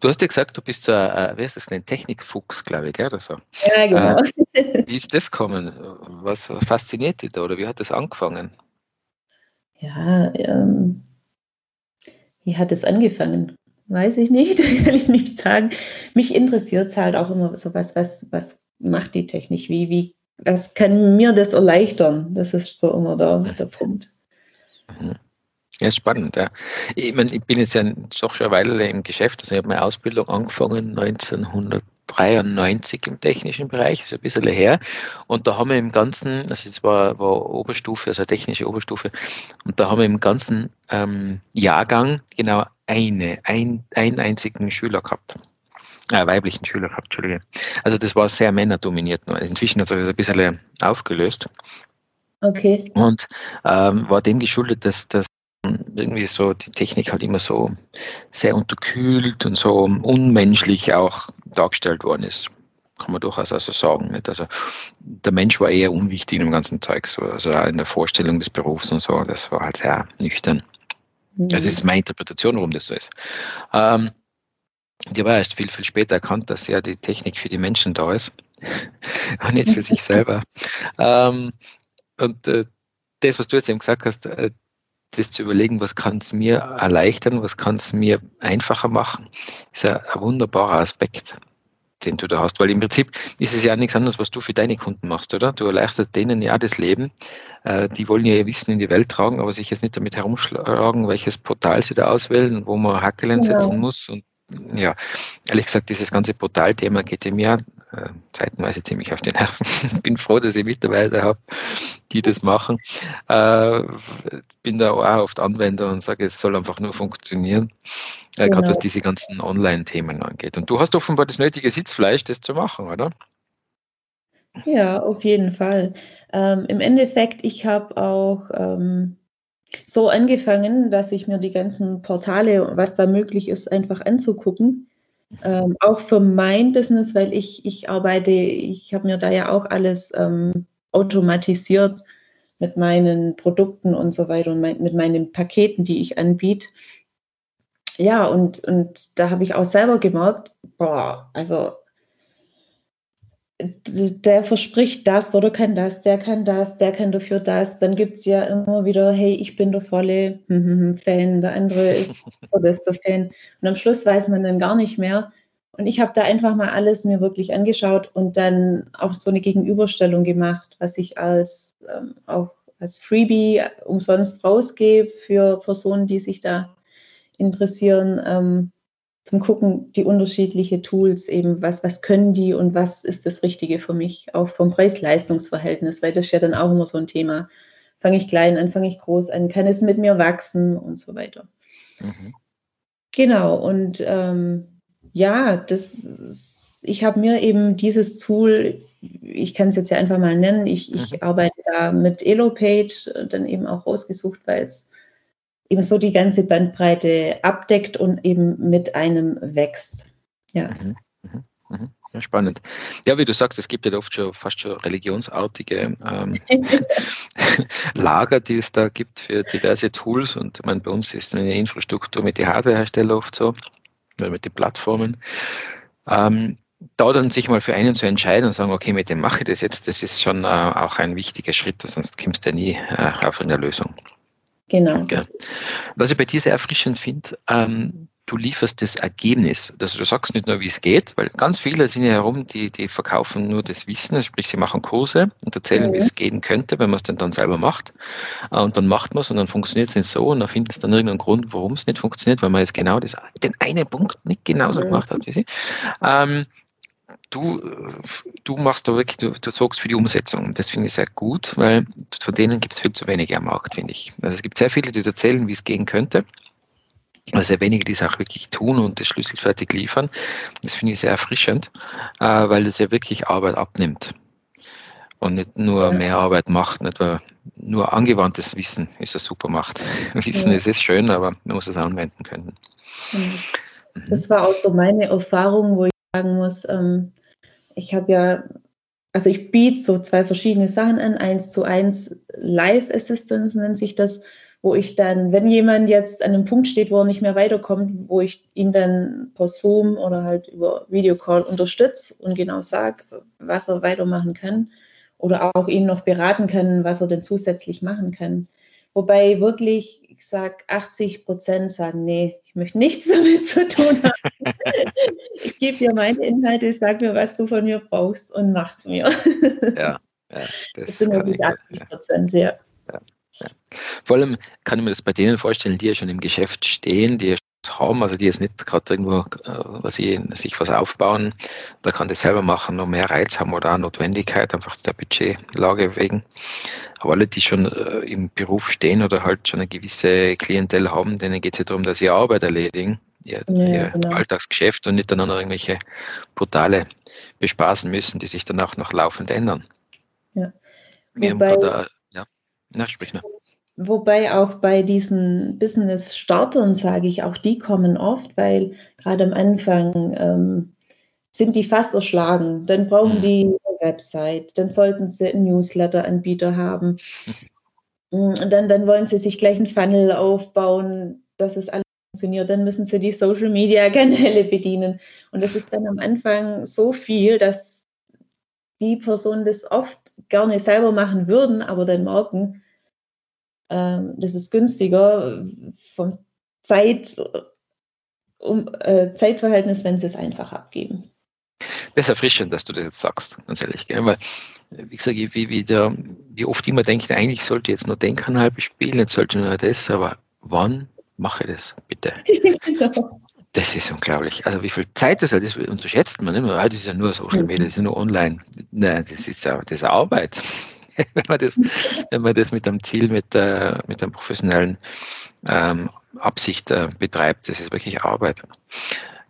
Du hast ja gesagt, du bist so ein, wie heißt das, ein Technikfuchs, glaube ich, gell, oder so. Ja, genau. Äh, wie ist das gekommen? Was fasziniert dich da oder wie hat das angefangen? Ja, ähm, wie hat es angefangen? Weiß ich nicht, kann ich nicht sagen. Mich interessiert es halt auch immer so was, was, was macht die Technik? Wie, wie, was kann mir das erleichtern? Das ist so immer der, der Punkt. Mhm. Ja, spannend. Ja. Ich, mein, ich bin jetzt ja doch schon eine Weile im Geschäft. Also ich habe meine Ausbildung angefangen 1993 im technischen Bereich, ist ein bisschen her. Und da haben wir im Ganzen, also es war, war Oberstufe, also technische Oberstufe, und da haben wir im ganzen ähm, Jahrgang genau eine, ein, einen einzigen Schüler gehabt. Äh, weiblichen Schüler gehabt, Entschuldige. Also das war sehr männerdominiert. Inzwischen hat sich das ein bisschen aufgelöst. Okay. Und ähm, war dem geschuldet, dass, dass irgendwie so die Technik halt immer so sehr unterkühlt und so unmenschlich auch dargestellt worden ist. Kann man durchaus also sagen. Nicht? Also der Mensch war eher unwichtig im ganzen Zeug, so, also auch in der Vorstellung des Berufs und so, das war halt sehr nüchtern. Mhm. Das ist meine Interpretation, warum das so ist. Ähm, ich habe erst viel, viel später erkannt, dass ja die Technik für die Menschen da ist und nicht für sich selber. Ähm, und äh, das, was du jetzt eben gesagt hast, äh, das zu überlegen, was kann es mir erleichtern, was kann es mir einfacher machen, ist ein, ein, wunderbarer Aspekt, den du da hast. Weil im Prinzip ist es ja nichts anderes, was du für deine Kunden machst, oder? Du erleichterst denen ja das Leben. Äh, die wollen ja ihr Wissen in die Welt tragen, aber sich jetzt nicht damit herumschlagen, welches Portal sie da auswählen, wo man Hackelen ja. setzen muss und ja, ehrlich gesagt, dieses ganze Portalthema geht dem ja äh, zeitenweise ziemlich auf die Nerven. Bin froh, dass ich Mitarbeiter habe, die das machen. Äh, bin da auch oft Anwender und sage, es soll einfach nur funktionieren, äh, genau. gerade was diese ganzen Online-Themen angeht. Und du hast offenbar das nötige Sitzfleisch, das zu machen, oder? Ja, auf jeden Fall. Ähm, Im Endeffekt, ich habe auch ähm, so angefangen, dass ich mir die ganzen Portale, was da möglich ist, einfach anzugucken. Ähm, auch für mein Business, weil ich, ich arbeite, ich habe mir da ja auch alles ähm, automatisiert mit meinen Produkten und so weiter und mein, mit meinen Paketen, die ich anbiete. Ja, und, und da habe ich auch selber gemerkt, boah, also der verspricht das oder kann das, der kann das, der kann dafür das. Dann gibt es ja immer wieder, hey, ich bin der volle hm, hm, hm, Fan, der andere ist der beste Fan. Und am Schluss weiß man dann gar nicht mehr. Und ich habe da einfach mal alles mir wirklich angeschaut und dann auch so eine Gegenüberstellung gemacht, was ich als ähm, auch als Freebie umsonst rausgebe für Personen, die sich da interessieren. Ähm, zum Gucken, die unterschiedlichen Tools eben, was, was können die und was ist das Richtige für mich, auch vom Preis-Leistungs-Verhältnis, weil das ist ja dann auch immer so ein Thema. Fange ich klein an, fange ich groß an, kann es mit mir wachsen und so weiter. Mhm. Genau, und ähm, ja, das, ich habe mir eben dieses Tool, ich kann es jetzt ja einfach mal nennen, ich, ich mhm. arbeite da mit Elopage dann eben auch rausgesucht, weil es eben so die ganze Bandbreite abdeckt und eben mit einem wächst. Ja. Mhm, mhm, mhm. Ja, spannend. Ja, wie du sagst, es gibt ja oft schon fast schon religionsartige ähm, Lager, die es da gibt für diverse Tools. Und ich meine, bei uns ist eine Infrastruktur mit den Hardwareherstellern oft so, oder mit den Plattformen. Ähm, da dann sich mal für einen zu entscheiden und sagen, okay, mit dem mache ich das jetzt, das ist schon äh, auch ein wichtiger Schritt, sonst kommst du ja nie äh, auf eine Lösung. Genau. Ja. Was ich bei dir sehr erfrischend finde, ähm, du lieferst das Ergebnis. Also du sagst nicht nur, wie es geht, weil ganz viele sind ja herum, die, die verkaufen nur das Wissen, also sprich, sie machen Kurse und erzählen, mhm. wie es gehen könnte, wenn man es dann, dann selber macht. Äh, und dann macht man es und dann funktioniert es nicht so und dann findet es dann irgendeinen Grund, warum es nicht funktioniert, weil man jetzt genau das, den einen Punkt nicht genauso mhm. gemacht hat wie sie. Ähm, du, du machst da wirklich, du, du sorgst für die Umsetzung. Das finde ich sehr gut, weil von denen gibt es viel zu wenige am Markt, finde ich. Also es gibt sehr viele, die erzählen, wie es gehen könnte. weil sehr wenige die es auch wirklich tun und das schlüsselfertig liefern. Das finde ich sehr erfrischend, äh, weil es ja wirklich Arbeit abnimmt und nicht nur mehr Arbeit macht, nicht weil nur angewandtes Wissen ist eine super Macht. Wissen ja. ist es schön, aber man muss es anwenden können. Mhm. Das war auch so meine Erfahrung, wo ich sagen muss, ähm, ich habe ja, also ich biete so zwei verschiedene Sachen an, eins zu eins Live Assistance nennt sich das, wo ich dann, wenn jemand jetzt an einem Punkt steht, wo er nicht mehr weiterkommt, wo ich ihn dann per Zoom oder halt über Videocall unterstütze und genau sage, was er weitermachen kann oder auch ihn noch beraten kann, was er denn zusätzlich machen kann. Wobei wirklich, ich sage, 80 Prozent sagen, nee, ich möchte nichts damit zu tun haben. ich gebe dir meine Inhalte, sag mir, was du von mir brauchst und mach's mir. ja, ja das, das sind wirklich 80 Prozent, ja. ja. Ja. Vor allem kann ich mir das bei denen vorstellen, die ja schon im Geschäft stehen, die ja haben, also die jetzt nicht gerade irgendwo äh, was ich, sich was aufbauen, da kann das selber machen, noch mehr Reiz haben oder auch Notwendigkeit, einfach der Budgetlage wegen. Aber alle, die schon äh, im Beruf stehen oder halt schon eine gewisse Klientel haben, denen geht es ja darum, dass sie Arbeit erledigen, ihr, ja, ihr genau. Alltagsgeschäft und nicht dann noch irgendwelche Portale bespaßen müssen, die sich dann auch noch laufend ändern. Ja. Wir haben gerade na, sprich noch. Wobei auch bei diesen Business-Startern, sage ich, auch die kommen oft, weil gerade am Anfang ähm, sind die fast erschlagen. Dann brauchen mhm. die eine Website, dann sollten sie einen Newsletter-Anbieter haben. Und dann, dann wollen sie sich gleich einen Funnel aufbauen, dass es alles funktioniert. Dann müssen sie die Social-Media-Kanäle bedienen. Und das ist dann am Anfang so viel, dass die Personen das oft gerne selber machen würden, aber dann merken, ähm, das ist günstiger vom Zeit, um, äh, Zeitverhältnis, wenn sie es einfach abgeben. Das ist erfrischend, dass du das jetzt sagst, ganz ehrlich. Gell? Weil, wie gesagt, wie, wie, der, wie oft immer denkt, eigentlich sollte ich jetzt nur den Kanal bespielen, jetzt sollte ich nur das, aber wann mache ich das, bitte? genau. Das ist unglaublich. Also wie viel Zeit das halt ist, unterschätzt man immer. Das ist ja nur Social Media, das ist ja nur online. Nein, das ist ja das ist Arbeit. wenn man das, wenn man das mit einem Ziel, mit, äh, mit einer professionellen ähm, Absicht äh, betreibt. Das ist wirklich Arbeit.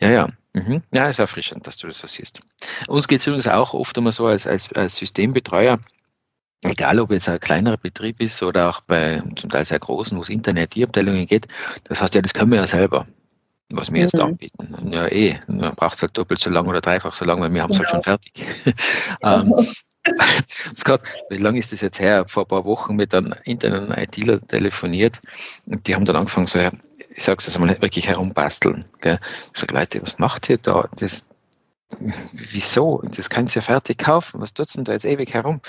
Ja, ja. Mhm. Ja, ist erfrischend, dass du das so siehst. Uns geht es übrigens auch oft immer so als, als, als Systembetreuer, egal ob jetzt ein kleinerer Betrieb ist oder auch bei zum Teil sehr großen, wo es Internet-Abteilungen geht, das heißt ja, das können wir ja selber, was wir jetzt mhm. anbieten. Ja, eh, man braucht es halt doppelt so lang oder dreifach so lang, weil wir haben es genau. halt schon fertig. ähm, Wie lange ist das jetzt her? Vor ein paar Wochen mit einem internen ITler telefoniert und die haben dann angefangen, so, ich sag's jetzt mal, wirklich herumbasteln. Gell? Ich sage, Leute, was macht ihr da? Das, wieso? Das könnt ihr ja fertig kaufen. Was tut denn da jetzt ewig herum?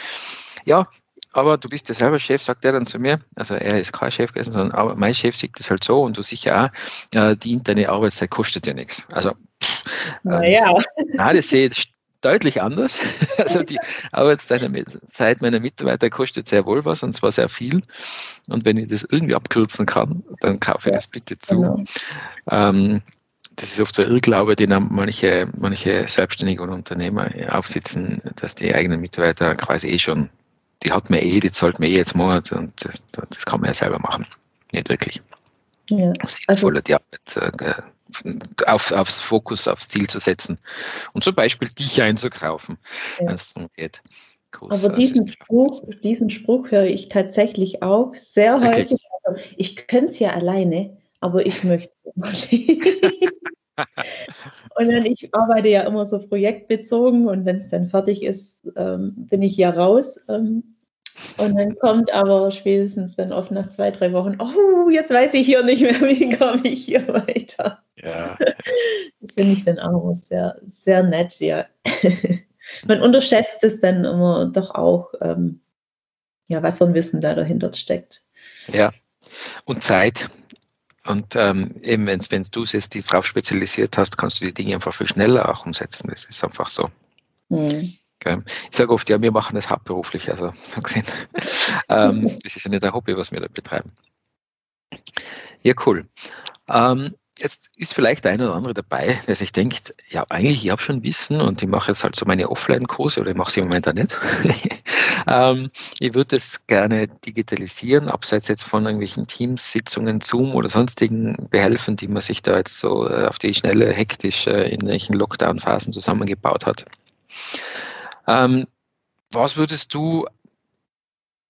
Ja, aber du bist ja selber Chef, sagt er dann zu mir. Also er ist kein Chef gewesen, sondern mein Chef sieht das halt so und du sicher auch, die interne Arbeitszeit kostet ja nichts. Also, naja. Ähm, nein, das sehe ich deutlich anders. Also die Arbeitszeit meiner Mitarbeiter kostet sehr wohl was und zwar sehr viel. Und wenn ich das irgendwie abkürzen kann, dann kaufe ich das bitte zu. Genau. Ähm, das ist oft so ein Irrglaube, den manche, manche Selbstständige und Unternehmer aufsitzen, dass die eigenen Mitarbeiter quasi eh schon, die hat man eh, die zahlt man eh jetzt Monat und das, das kann man ja selber machen. Nicht wirklich. Ja. Sinnvoller also, die Arbeit äh, auf, aufs Fokus, aufs Ziel zu setzen und zum Beispiel dich einzukaufen, ja. wenn es darum geht. Aber diesen Spruch, diesen Spruch höre ich tatsächlich auch sehr Wirklich? häufig. Also ich könnte es ja alleine, aber ich möchte und dann, ich arbeite ja immer so projektbezogen und wenn es dann fertig ist, ähm, bin ich ja raus. Ähm, und dann kommt aber spätestens dann oft nach zwei, drei Wochen, oh, jetzt weiß ich hier nicht mehr, wie komme ich hier weiter. Ja. Das finde ich dann auch sehr, sehr nett, ja. Man unterschätzt es dann immer doch auch, ähm, ja, was für ein Wissen da dahinter steckt. Ja, und Zeit. Und ähm, eben, wenn, du es jetzt drauf spezialisiert hast, kannst du die Dinge einfach viel schneller auch umsetzen. Das ist einfach so. Okay. Ich sage oft, ja, wir machen das hauptberuflich, also so gesehen. ähm, das ist ja nicht ein Hobby, was wir da betreiben. Ja, cool. Ähm, Jetzt ist vielleicht der eine oder andere dabei, der sich denkt, ja, eigentlich, ich habe schon Wissen und ich mache jetzt halt so meine Offline-Kurse oder ich mache sie im Moment auch nicht. ähm, ich würde es gerne digitalisieren, abseits jetzt von irgendwelchen Teams-Sitzungen, Zoom oder sonstigen Behelfen, die man sich da jetzt so äh, auf die Schnelle hektisch äh, in irgendwelchen Lockdown-Phasen zusammengebaut hat. Ähm, was würdest du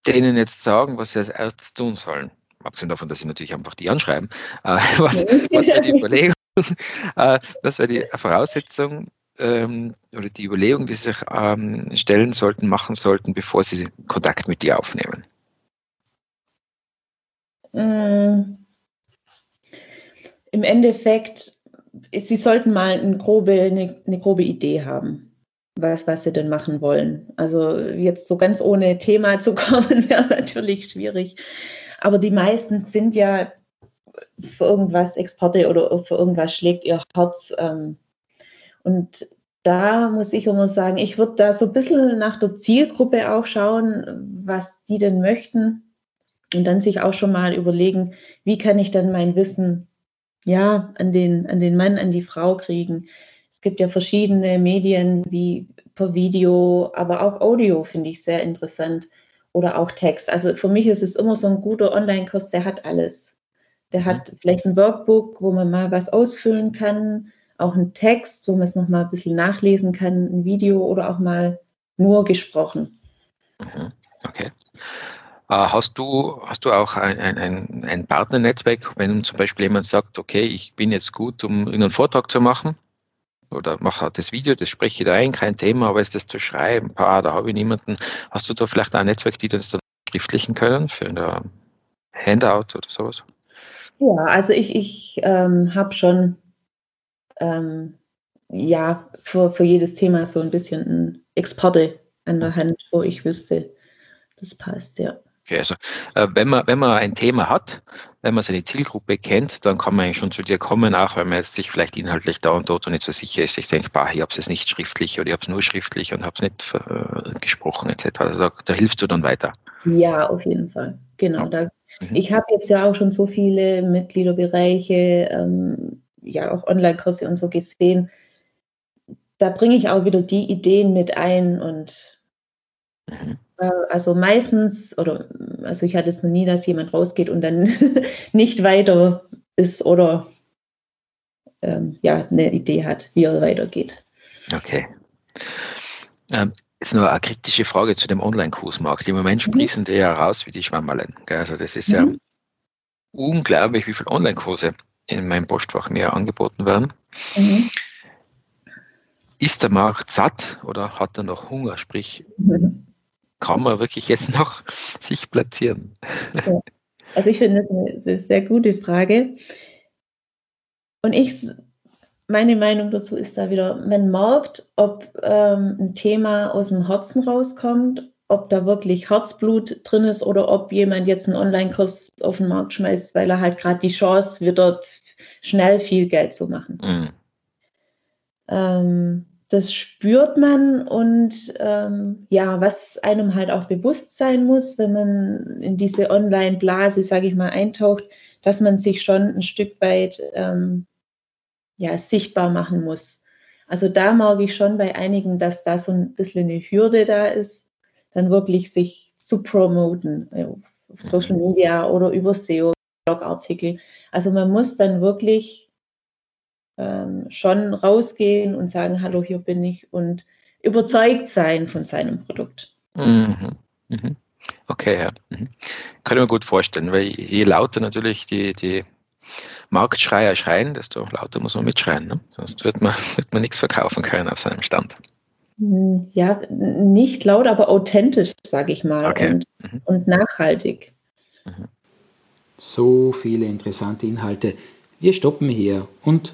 denen jetzt sagen, was sie als erstes tun sollen? Abgesehen davon, dass sie natürlich einfach die anschreiben, äh, was, was wäre die Überlegung, äh, was wäre die Voraussetzung ähm, oder die Überlegung, die sie sich ähm, stellen sollten, machen sollten, bevor sie Kontakt mit dir aufnehmen? Mm. Im Endeffekt, sie sollten mal eine grobe, eine, eine grobe Idee haben was, was sie denn machen wollen. Also jetzt so ganz ohne Thema zu kommen, wäre natürlich schwierig. Aber die meisten sind ja für irgendwas Exporte oder für irgendwas schlägt ihr Herz. Ähm, und da muss ich immer sagen, ich würde da so ein bisschen nach der Zielgruppe auch schauen, was die denn möchten. Und dann sich auch schon mal überlegen, wie kann ich dann mein Wissen ja an den, an den Mann, an die Frau kriegen. Es gibt ja verschiedene Medien wie per Video, aber auch Audio finde ich sehr interessant oder auch Text. Also für mich ist es immer so ein guter Online-Kurs, der hat alles. Der mhm. hat vielleicht ein Workbook, wo man mal was ausfüllen kann, auch ein Text, wo man es nochmal ein bisschen nachlesen kann, ein Video oder auch mal nur gesprochen. Mhm. Okay. Äh, hast du, hast du auch ein, ein, ein Partnernetzwerk, wenn zum Beispiel jemand sagt, okay, ich bin jetzt gut, um einen Vortrag zu machen, oder mache das Video, das spreche ich da ein, kein Thema, aber ist das zu schreiben, paar, da habe ich niemanden. Hast du da vielleicht ein Netzwerk, die das dann schriftlichen können für ein Handout oder sowas? Ja, also ich, ich ähm, habe schon ähm, ja für, für jedes Thema so ein bisschen ein Experte an der Hand, wo ich wüsste, das passt, ja. Okay, also äh, wenn man wenn man ein Thema hat, wenn man seine Zielgruppe kennt, dann kann man eigentlich schon zu dir kommen, auch wenn man jetzt sich vielleicht inhaltlich da und dort und nicht so sicher ist. Ich denke, bah, ich habe es nicht schriftlich oder ich habe es nur schriftlich und habe es nicht äh, gesprochen etc. Also da, da, hilfst du dann weiter. Ja, auf jeden Fall. Genau. Da, mhm. Ich habe jetzt ja auch schon so viele Mitgliederbereiche, ähm, ja auch Online-Kurse und so gesehen. Da bringe ich auch wieder die Ideen mit ein und mhm. Also meistens, oder also ich hatte es noch nie, dass jemand rausgeht und dann nicht weiter ist oder ähm, ja, eine Idee hat, wie er weitergeht. Okay. Ähm, jetzt nur eine kritische Frage zu dem Online-Kursmarkt. Im Moment mhm. sprießen mhm. die ja raus wie die Schwammerlen. Also das ist mhm. ja unglaublich, wie viele Online-Kurse in meinem Postfach mir angeboten werden. Mhm. Ist der Markt satt oder hat er noch Hunger? Sprich, mhm kann man wirklich jetzt noch sich platzieren? Ja. Also ich finde das eine, eine sehr gute Frage. Und ich, meine Meinung dazu ist da wieder, man merkt, ob ähm, ein Thema aus dem Herzen rauskommt, ob da wirklich Herzblut drin ist oder ob jemand jetzt einen Online-Kurs auf den Markt schmeißt, weil er halt gerade die Chance wird, dort schnell viel Geld zu machen. Mhm. Ähm, das spürt man und ähm, ja, was einem halt auch bewusst sein muss, wenn man in diese Online-Blase, sage ich mal, eintaucht, dass man sich schon ein Stück weit ähm, ja, sichtbar machen muss. Also da merke ich schon bei einigen, dass da so ein bisschen eine Hürde da ist, dann wirklich sich zu promoten äh, auf Social Media oder über SEO, Blogartikel. Also man muss dann wirklich ähm, schon rausgehen und sagen, hallo, hier bin ich und überzeugt sein von seinem Produkt. Mhm. Mhm. Okay, ja. Mhm. Kann ich mir gut vorstellen, weil je lauter natürlich die, die Marktschreier schreien, desto lauter muss man mitschreien. Ne? Sonst wird man, wird man nichts verkaufen können auf seinem Stand. Hm, ja, nicht laut, aber authentisch, sage ich mal, okay. und, mhm. und nachhaltig. Mhm. So viele interessante Inhalte. Wir stoppen hier und